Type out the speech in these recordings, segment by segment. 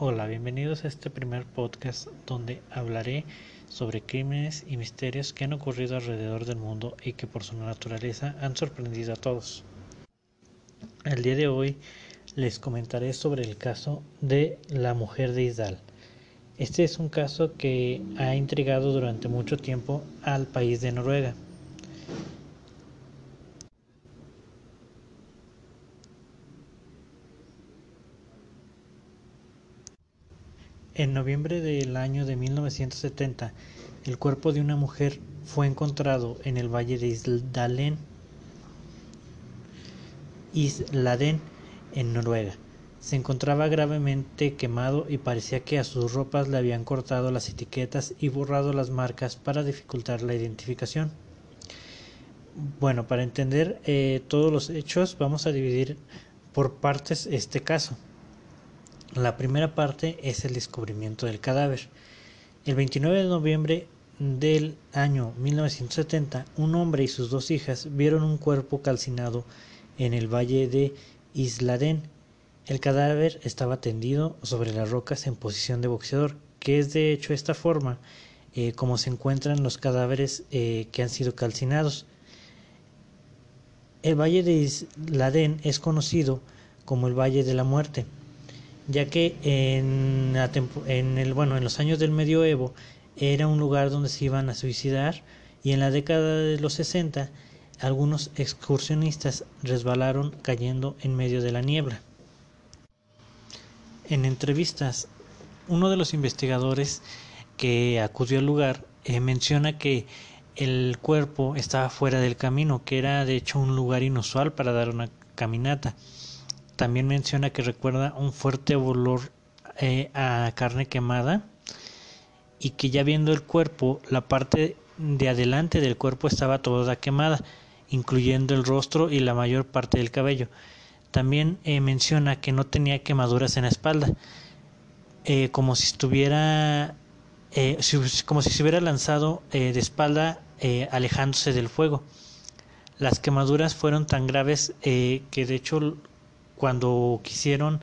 Hola, bienvenidos a este primer podcast donde hablaré sobre crímenes y misterios que han ocurrido alrededor del mundo y que por su naturaleza han sorprendido a todos. El día de hoy les comentaré sobre el caso de la mujer de Isdal. Este es un caso que ha intrigado durante mucho tiempo al país de Noruega. En noviembre del año de 1970, el cuerpo de una mujer fue encontrado en el valle de Isdalen, Isladen, en Noruega. Se encontraba gravemente quemado y parecía que a sus ropas le habían cortado las etiquetas y borrado las marcas para dificultar la identificación. Bueno, para entender eh, todos los hechos vamos a dividir por partes este caso. La primera parte es el descubrimiento del cadáver. El 29 de noviembre del año 1970, un hombre y sus dos hijas vieron un cuerpo calcinado en el valle de Isladén. El cadáver estaba tendido sobre las rocas en posición de boxeador, que es de hecho esta forma eh, como se encuentran los cadáveres eh, que han sido calcinados. El valle de Isladén es conocido como el Valle de la Muerte ya que en, en, el, bueno, en los años del medioevo era un lugar donde se iban a suicidar y en la década de los 60 algunos excursionistas resbalaron cayendo en medio de la niebla. En entrevistas, uno de los investigadores que acudió al lugar eh, menciona que el cuerpo estaba fuera del camino, que era de hecho un lugar inusual para dar una caminata. También menciona que recuerda un fuerte olor eh, a carne quemada y que ya viendo el cuerpo, la parte de adelante del cuerpo estaba toda quemada, incluyendo el rostro y la mayor parte del cabello. También eh, menciona que no tenía quemaduras en la espalda, eh, como si estuviera, como si se hubiera lanzado de espalda alejándose del fuego. Las quemaduras fueron tan graves que de hecho cuando quisieron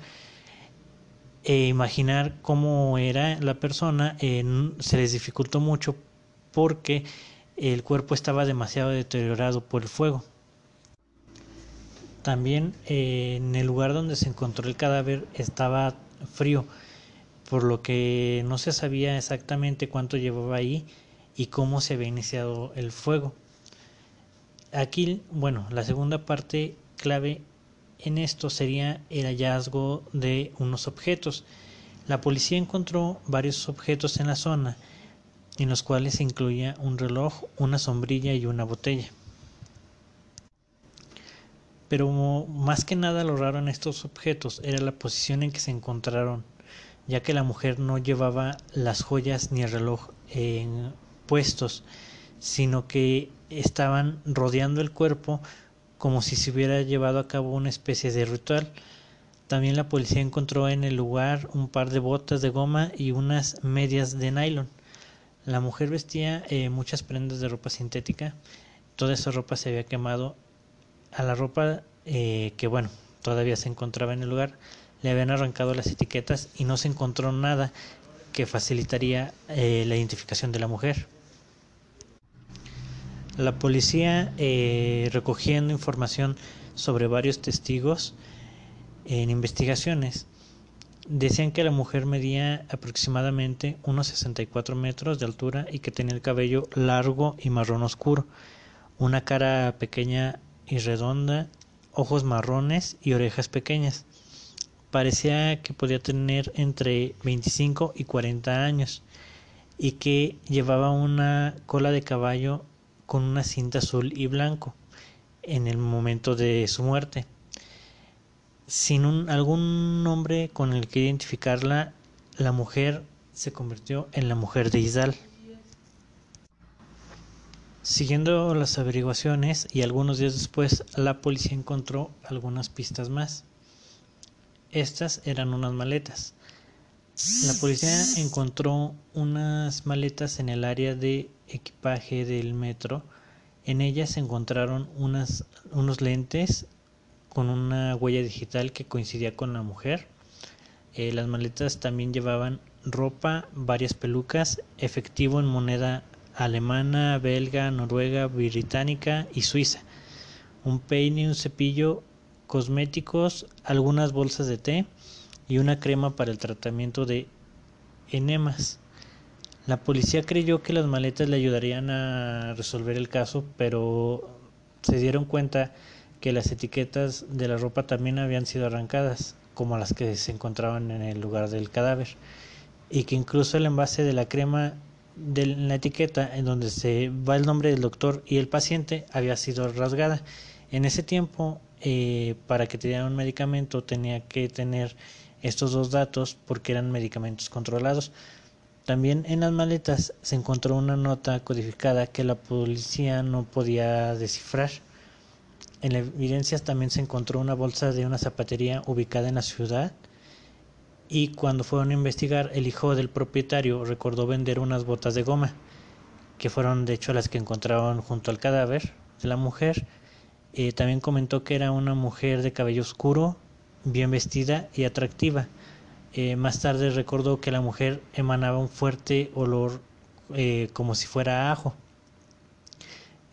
eh, imaginar cómo era la persona, se les dificultó mucho porque el cuerpo estaba demasiado deteriorado por el fuego. También eh, en el lugar donde se encontró el cadáver estaba frío, por lo que no se sabía exactamente cuánto llevaba ahí y cómo se había iniciado el fuego. Aquí, bueno, la segunda parte clave en esto sería el hallazgo de unos objetos. La policía encontró varios objetos en la zona, en los cuales incluía un reloj, una sombrilla y una botella. Pero más que nada lo raro en estos objetos era la posición en que se encontraron, ya que la mujer no llevaba las joyas ni el reloj en puestos, sino que estaban rodeando el cuerpo como si se hubiera llevado a cabo una especie de ritual. También la policía encontró en el lugar un par de botas de goma y unas medias de nylon. La mujer vestía eh, muchas prendas de ropa sintética. Toda esa ropa se había quemado. A la ropa eh, que bueno, todavía se encontraba en el lugar, le habían arrancado las etiquetas y no se encontró nada que facilitaría eh, la identificación de la mujer. La policía, eh, recogiendo información sobre varios testigos en investigaciones, decían que la mujer medía aproximadamente unos 64 metros de altura y que tenía el cabello largo y marrón oscuro, una cara pequeña y redonda, ojos marrones y orejas pequeñas. Parecía que podía tener entre 25 y 40 años y que llevaba una cola de caballo con una cinta azul y blanco en el momento de su muerte. Sin algún nombre con el que identificarla, la mujer se convirtió en la mujer de Isdal. Siguiendo las averiguaciones y algunos días después, la policía encontró algunas pistas más. Estas eran unas maletas. La policía encontró unas maletas en el área de equipaje del metro. En ellas se encontraron unos lentes con una huella digital que coincidía con la mujer. Eh, las maletas también llevaban ropa, varias pelucas, efectivo en moneda alemana, belga, noruega, británica y suiza, un peine, un cepillo, cosméticos, algunas bolsas de té y una crema para el tratamiento de enemas. La policía creyó que las maletas le ayudarían a resolver el caso, pero se dieron cuenta que las etiquetas de la ropa también habían sido arrancadas, como las que se encontraban en el lugar del cadáver, y que incluso el envase de la crema de la etiqueta en donde se va el nombre del doctor y el paciente había sido rasgada. En ese tiempo, eh, para que te dieran un medicamento, tenía que tener estos dos datos porque eran medicamentos controlados. También en las maletas se encontró una nota codificada que la policía no podía descifrar. En la evidencias también se encontró una bolsa de una zapatería ubicada en la ciudad y cuando fueron a investigar el hijo del propietario recordó vender unas botas de goma que fueron de hecho las que encontraron junto al cadáver de la mujer. Eh, también comentó que era una mujer de cabello oscuro, bien vestida y atractiva. Eh, más tarde recordó que la mujer emanaba un fuerte olor eh, como si fuera ajo.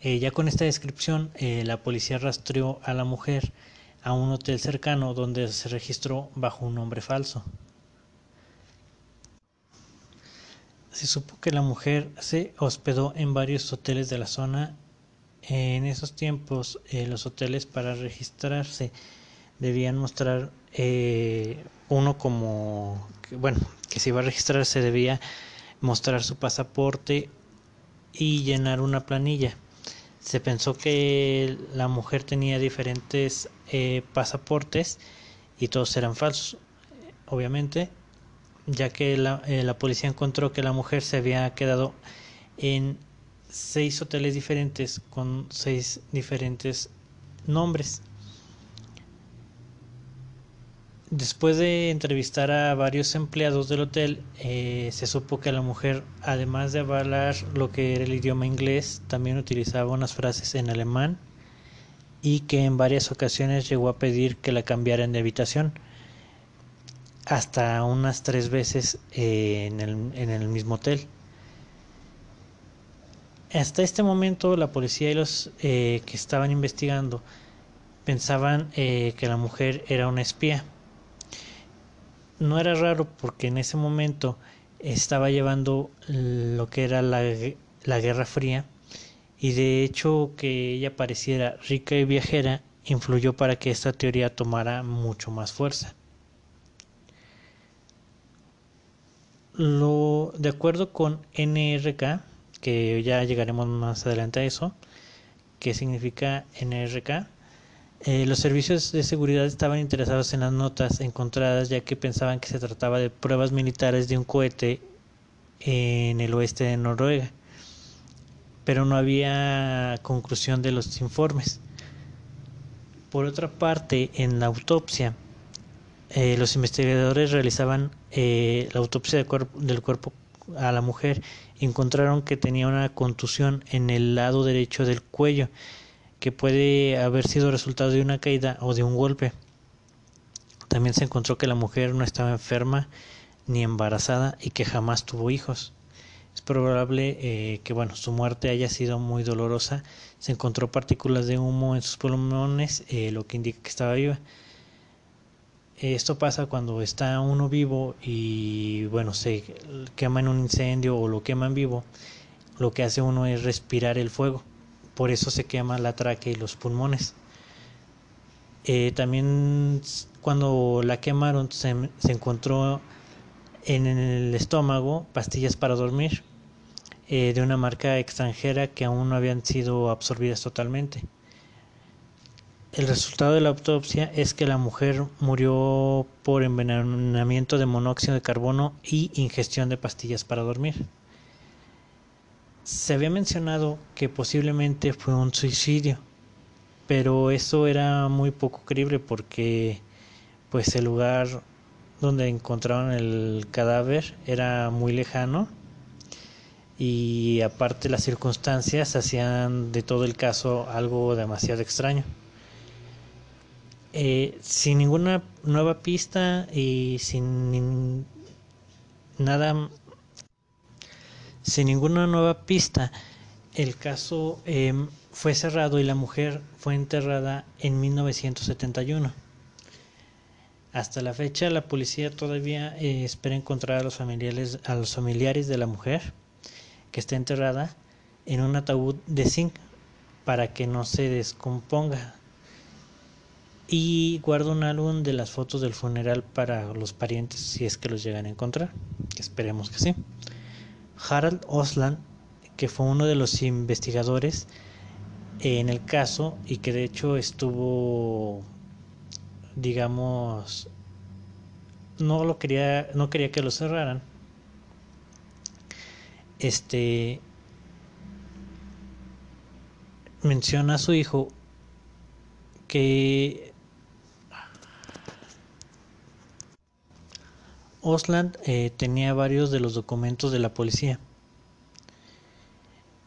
Eh, ya con esta descripción, la policía rastreó a la mujer a un hotel cercano donde se registró bajo un nombre falso. Se supo que la mujer se hospedó en varios hoteles de la zona. En esos tiempos, los hoteles para registrarse debían mostrar uno como, bueno, que si iba a registrar se debía mostrar su pasaporte y llenar una planilla. Se pensó que la mujer tenía diferentes eh, pasaportes y todos eran falsos, obviamente, ya que eh, la policía encontró que la mujer se había quedado en seis hoteles diferentes con seis diferentes nombres. Después de entrevistar a varios empleados del hotel, eh, se supo que la mujer, además de avalar lo que era el idioma inglés, también utilizaba unas frases en alemán y que en varias ocasiones llegó a pedir que la cambiaran de habitación, hasta unas tres veces eh, en, el, mismo hotel. Hasta este momento la policía y los eh, que estaban investigando pensaban que la mujer era una espía no era raro porque en ese momento estaba llevando lo que era la, la Guerra Fría y de hecho que ella pareciera rica y viajera influyó para que esta teoría tomara mucho más fuerza. Lo, de acuerdo con NRK, que ya llegaremos más adelante a eso, ¿qué significa NRK? Eh, los servicios de seguridad estaban interesados en las notas encontradas ya que pensaban que se trataba de pruebas militares de un cohete en el oeste de Noruega, pero no había conclusión de los informes. Por otra parte, en la autopsia, eh, los investigadores realizaban eh, la autopsia del cuerpo, del cuerpo a la mujer encontraron que tenía una contusión en el lado derecho del cuello que puede haber sido resultado de una caída o de un golpe. También se encontró que la mujer no estaba enferma ni embarazada y que jamás tuvo hijos. Es probable eh, que bueno, su muerte haya sido muy dolorosa. Se encontró partículas de humo en sus pulmones, eh, lo que indica que estaba viva. Esto pasa cuando está uno vivo y bueno, se quema en un incendio o lo quema en vivo. Lo que hace uno es respirar el fuego por eso se quema la tráquea y los pulmones. Eh, también cuando la quemaron se, encontró en el estómago pastillas para dormir eh, de una marca extranjera que aún no habían sido absorbidas totalmente. El resultado de la autopsia es que la mujer murió por envenenamiento de monóxido de carbono y ingestión de pastillas para dormir. Se había mencionado que posiblemente fue un suicidio, pero eso era muy poco creíble porque pues el lugar donde encontraron el cadáver era muy lejano y aparte las circunstancias hacían de todo el caso algo demasiado extraño. Eh, sin ninguna nueva pista y sin nada, sin ninguna nueva pista, el caso em, fue cerrado y la mujer fue enterrada en 1971. Hasta la fecha, la policía todavía eh, espera encontrar a los familiares, a los familiares de la mujer que está enterrada en un ataúd de zinc para que no se descomponga y guardo un álbum de las fotos del funeral para los parientes si es que los llegan a encontrar. Esperemos que sí. Harald Osland, que fue uno de los investigadores en el caso y que de hecho estuvo, digamos, no lo quería, no quería que lo cerraran. Este menciona a su hijo que Osland eh, tenía varios de los documentos de la policía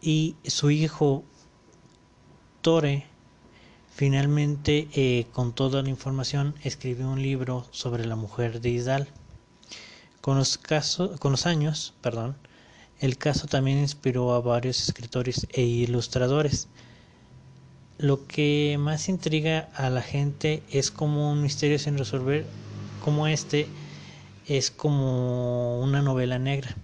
y su hijo Tore finalmente eh, con toda la información escribió un libro sobre la mujer de Isdal. Con los, casos, con los años, perdón, el caso también inspiró a varios escritores e ilustradores. Lo que más intriga a la gente es como un misterio sin resolver, como este es como una novela negra.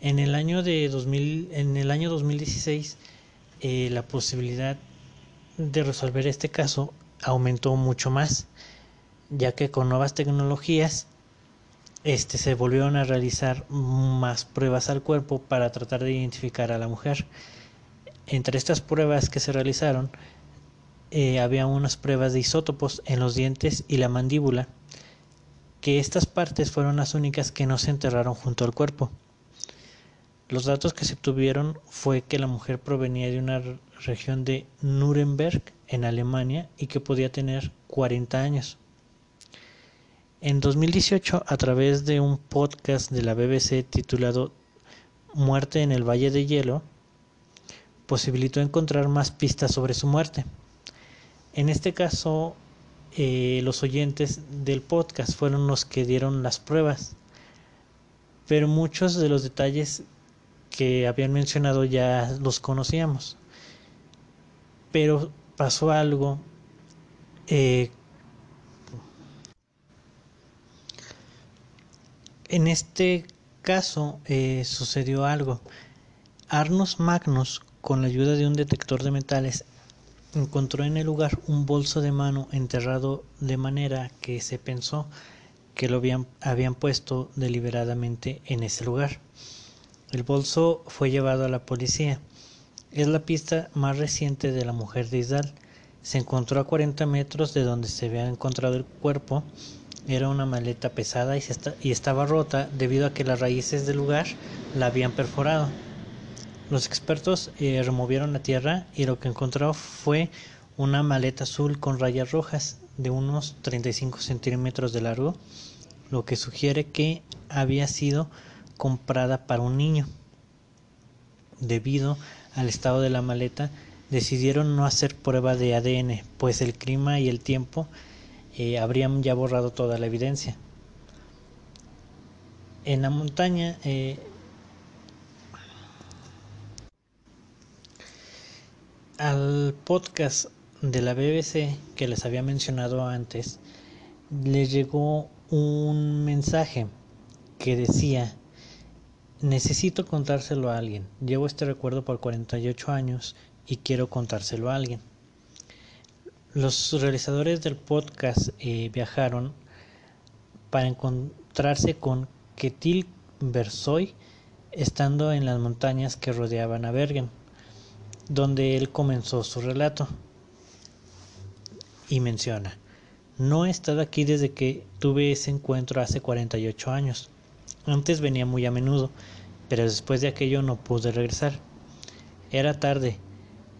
En el año de 2000, en el año 2016, eh, la posibilidad de resolver este caso aumentó mucho más, ya que con nuevas tecnologías este, se volvieron a realizar más pruebas al cuerpo para tratar de identificar a la mujer. Entre estas pruebas que se realizaron, eh, había unas pruebas de isótopos en los dientes y la mandíbula, que estas partes fueron las únicas que no se enterraron junto al cuerpo. Los datos que se obtuvieron fue que la mujer provenía de una región de Nuremberg, en Alemania, y que podía tener 40 años. En 2018, a través de un podcast de la BBC titulado Muerte en el Valle de Hielo, posibilitó encontrar más pistas sobre su muerte. En este caso, eh, los oyentes del podcast fueron los que dieron las pruebas, pero muchos de los detalles que habían mencionado ya los conocíamos. Pero pasó algo eh, en este caso eh, sucedió algo. Arnos Magnus, con la ayuda de un detector de metales, encontró en el lugar un bolso de mano enterrado de manera que se pensó que lo habían, habían puesto deliberadamente en ese lugar. El bolso fue llevado a la policía. Es la pista más reciente de la mujer de Isdal. Se encontró a 40 metros de donde se había encontrado el cuerpo. Era una maleta pesada y, y estaba rota debido a que las raíces del lugar la habían perforado. Los expertos eh, removieron la tierra y lo que encontró fue una maleta azul con rayas rojas de unos 35 centímetros de largo, lo que sugiere que había sido comprada para un niño. Debido al estado de la maleta, decidieron no hacer prueba de ADN, pues el clima y el tiempo eh, habrían ya borrado toda la evidencia. En la montaña eh, Al podcast de la BBC que les había mencionado antes, les llegó un mensaje que decía, necesito contárselo a alguien, llevo este recuerdo por 48 años y quiero contárselo a alguien. Los realizadores del podcast eh, viajaron para encontrarse con Ketil Bersoy estando en las montañas que rodeaban a Bergen donde él comenzó su relato y menciona, no he estado aquí desde que tuve ese encuentro hace 48 años. Antes venía muy a menudo, pero después de aquello no pude regresar. Era tarde,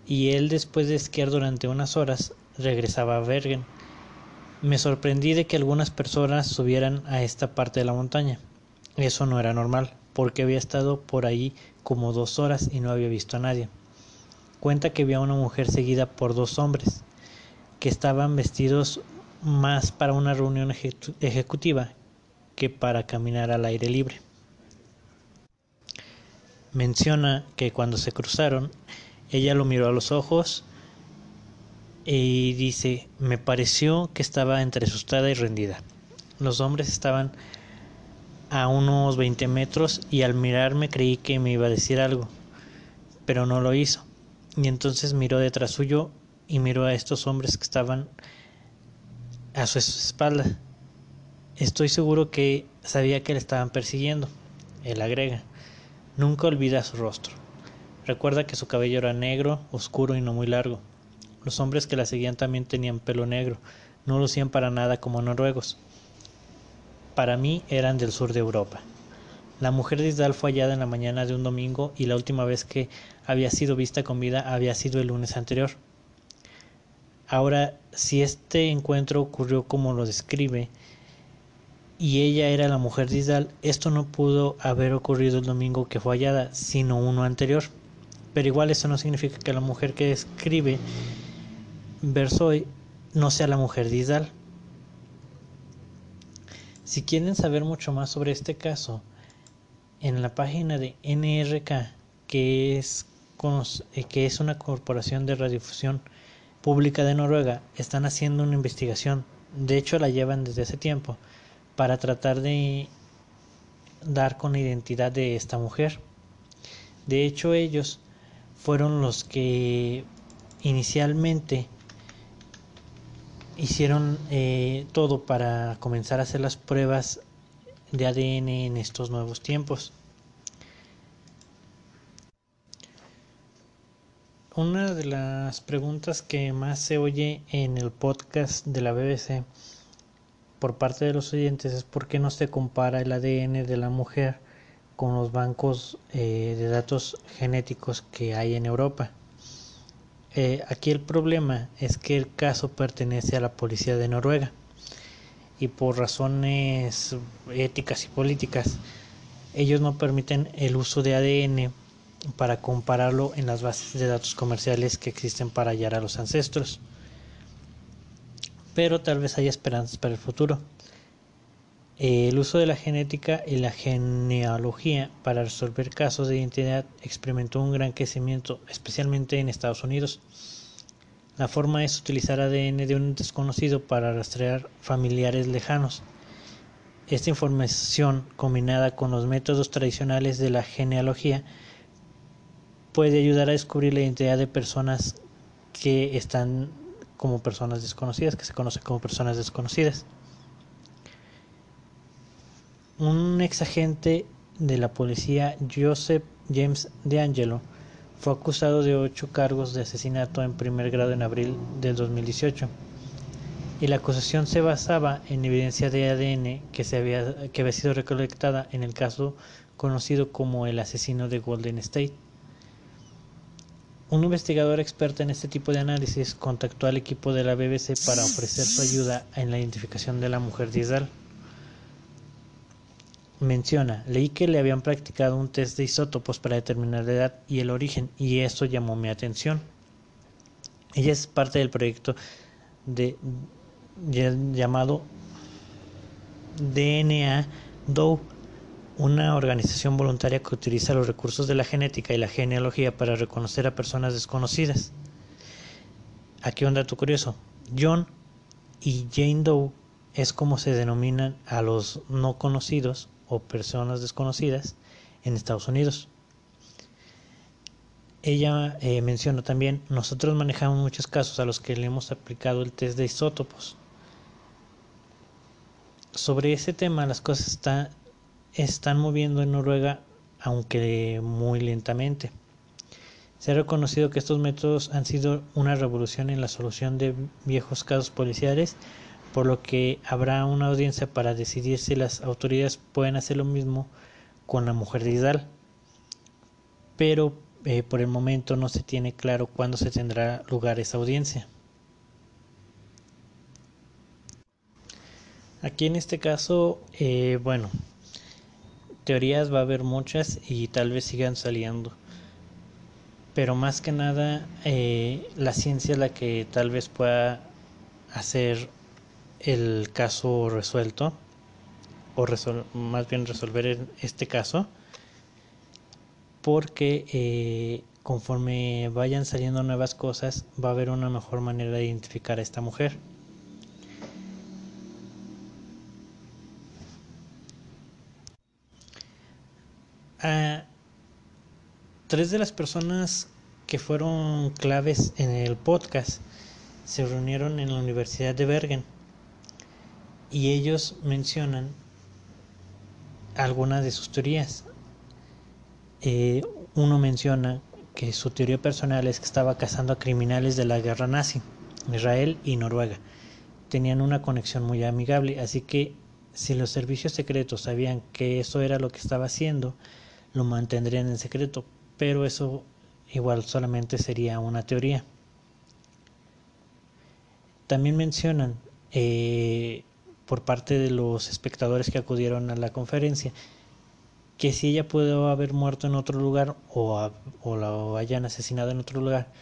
y él después de esquiar durante unas horas regresaba a Bergen. Me sorprendí de que algunas personas subieran a esta parte de la montaña. Eso no era normal, porque había estado por ahí como dos horas y no había visto a nadie cuenta que vio a una mujer seguida por dos hombres, que estaban vestidos más para una reunión ejecutiva que para caminar al aire libre. Menciona que cuando se cruzaron, ella lo miró a los ojos y dice, me pareció que estaba entre asustada y rendida. Los hombres estaban a unos 20 metros y al mirarme creí que me iba a decir algo, pero no lo hizo. Y entonces miró detrás suyo y miró a estos hombres que estaban a su espalda. Estoy seguro que sabía que le estaban persiguiendo. Él agrega, nunca olvida su rostro. Recuerda que su cabello era negro, oscuro y no muy largo. Los hombres que la seguían también tenían pelo negro, no lucían para nada como noruegos. Para mí eran del sur de Europa. La mujer de Isdal fue hallada en la mañana de un domingo y la última vez que había sido vista con vida había sido el lunes anterior. Ahora, si este encuentro ocurrió como lo describe, y ella era la mujer de Isdal, esto no pudo haber ocurrido el domingo que fue hallada, sino uno anterior. Pero igual eso no significa que la mujer que escribe Versoy no sea la mujer de Isdal. Si quieren saber mucho más sobre este caso, en la página de NRK, que es, eh, que es una corporación de radiodifusión pública de Noruega, están haciendo una investigación. De hecho, la llevan desde hace tiempo para tratar de dar con la identidad de esta mujer. De hecho, ellos fueron los que inicialmente hicieron eh, todo para comenzar a hacer las pruebas de ADN en estos nuevos tiempos. Una de las preguntas que más se oye en el podcast de la BBC por parte de los oyentes es por qué no se compara el ADN de la mujer con los bancos eh, de datos genéticos que hay en Europa. Eh, aquí el problema es que el caso pertenece a la policía de Noruega y por razones éticas y políticas ellos no permiten el uso de ADN para compararlo en las bases de datos comerciales que existen para hallar a los ancestros pero tal vez haya esperanzas para el futuro. El uso de la genética y la genealogía para resolver casos de identidad experimentó un gran crecimiento, especialmente en Estados Unidos. La forma es utilizar ADN de un desconocido para rastrear familiares lejanos. Esta información, combinada con los métodos tradicionales de la genealogía, puede ayudar a descubrir la identidad de personas que están como personas desconocidas, que se conocen como personas desconocidas. Un ex agente de la policía, Joseph James DeAngelo, fue acusado de ocho cargos de asesinato en primer grado en abril del 2018 y la acusación se basaba en evidencia de ADN que, se había, que había sido recolectada en el caso conocido como el asesino de Golden State. Un investigador experto en este tipo de análisis contactó al equipo de la BBC para ofrecer su ayuda en la identificación de la mujer de Israel. Menciona, leí que le habían practicado un test de isótopos para determinar la edad y el origen y eso llamó mi atención. Ella es parte del proyecto de, llamado DNA DOE una organización voluntaria que utiliza los recursos de la genética y la genealogía para reconocer a personas desconocidas. Aquí un dato curioso. John y Jane Doe es como se denominan a los no conocidos o personas desconocidas en Estados Unidos. Ella eh, menciona también, nosotros manejamos muchos casos a los que le hemos aplicado el test de isótopos. Sobre ese tema las cosas están están moviendo en Noruega, aunque muy lentamente. Se ha reconocido que estos métodos han sido una revolución en la solución de viejos casos policiales, por lo que habrá una audiencia para decidir si las autoridades pueden hacer lo mismo con la mujer de Idal. Pero eh, por el momento no se tiene claro cuándo se tendrá lugar esa audiencia. Aquí en este caso, eh, bueno, teorías va a haber muchas y tal vez sigan saliendo. Pero más que nada, eh, la ciencia es la que tal vez pueda hacer el caso resuelto o más bien resolver este caso porque eh, conforme vayan saliendo nuevas cosas va a haber una mejor manera de identificar a esta mujer. Ah, tres de las personas que fueron claves en el podcast se reunieron en la Universidad de Bergen y ellos mencionan algunas de sus teorías. Eh, uno menciona que su teoría personal es que estaba cazando a criminales de la guerra nazi, Israel y Noruega. Tenían una conexión muy amigable, así que si los servicios secretos sabían que eso era lo que estaba haciendo, lo mantendrían en secreto, pero eso igual solamente sería una teoría. También mencionan eh, por parte de los espectadores que acudieron a la conferencia que si ella pudo haber muerto en otro lugar o, o la hayan asesinado en otro lugar,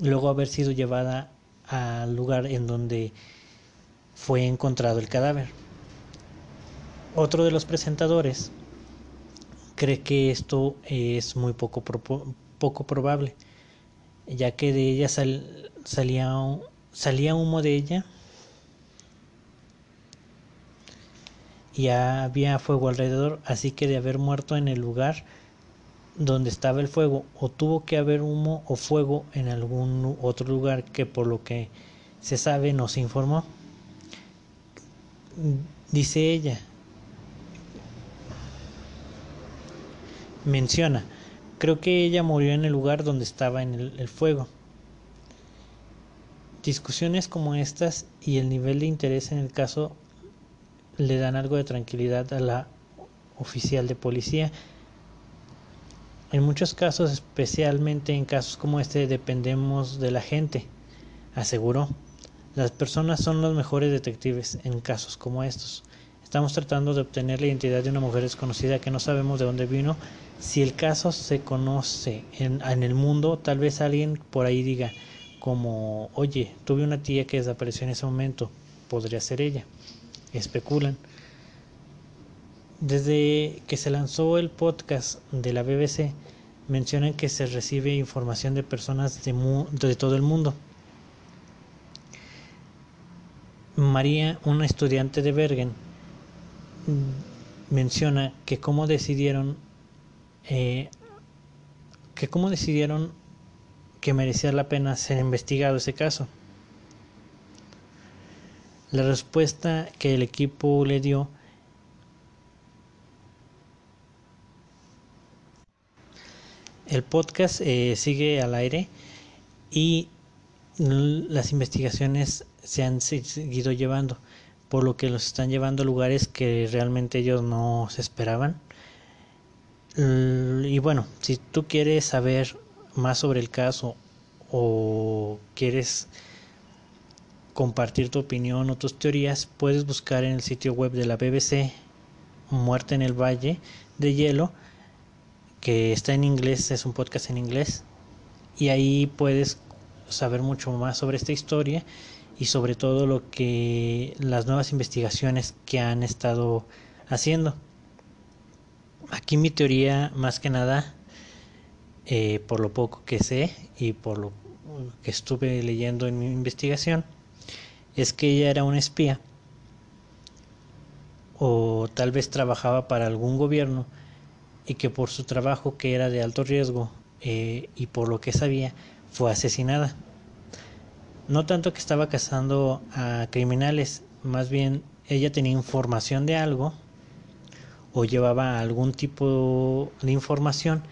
luego haber sido llevada al lugar en donde fue encontrado el cadáver. Otro de los presentadores cree que esto es muy poco, poco probable, ya que de ella salía, salía humo de ella y había fuego alrededor, así que de haber muerto en el lugar donde estaba el fuego, o tuvo que haber humo o fuego en algún otro lugar que por lo que se sabe no se informó. Dice ella, menciona, creo que ella murió en el lugar donde estaba en el, el fuego. Discusiones como estas y el nivel de interés en el caso le dan algo de tranquilidad a la oficial de policía. En muchos casos, especialmente en casos como este, dependemos de la gente, aseguró. Las personas son los mejores detectives en casos como estos. Estamos tratando de obtener la identidad de una mujer desconocida que no sabemos de dónde vino. Si el caso se conoce en, en el mundo, tal vez alguien por ahí diga como, oye, tuve una tía que desapareció en ese momento, podría ser ella especulan. Desde que se lanzó el podcast de la BBC, mencionan que se recibe información de personas de, de todo el mundo. María, una estudiante de Bergen, menciona que cómo decidieron eh, que cómo decidieron que merecía la pena ser investigado ese caso. La respuesta que el equipo le dio El podcast eh, sigue al aire y las investigaciones se han seguido llevando, por lo que los están llevando a lugares que realmente ellos no se esperaban. Y bueno, si tú quieres saber más sobre el caso o quieres compartir tu opinión o tus teorías, puedes buscar en el sitio web de la BBC Muerte en el Valle de Hielo, que está en inglés, es un podcast en inglés, y ahí puedes saber mucho más sobre esta historia y sobre todo lo que las nuevas investigaciones que han estado haciendo. Aquí mi teoría más que nada, eh, por lo poco que sé y por lo que estuve leyendo en mi investigación, es que ella era una espía o tal vez trabajaba para algún gobierno y que por su trabajo que era de alto riesgo eh, y por lo que sabía fue asesinada. No tanto que estaba cazando a criminales, más bien ella tenía información de algo o llevaba algún tipo de información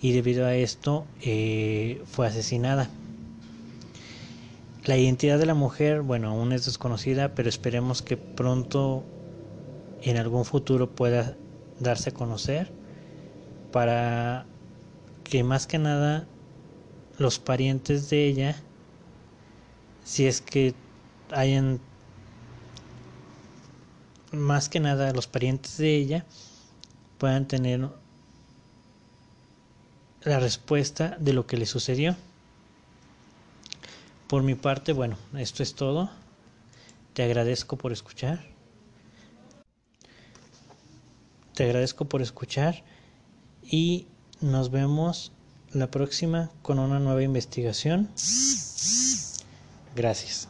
y debido a esto eh, fue asesinada. La identidad de la mujer, bueno, aún es desconocida, pero esperemos que pronto en algún futuro pueda darse a conocer para que más que nada los parientes de ella, si es que hayan más que nada los parientes de ella puedan tener la respuesta de lo que le sucedió. Por mi parte, bueno, esto es todo. Te agradezco por escuchar. Te agradezco por escuchar y nos vemos la próxima con una nueva investigación. Gracias.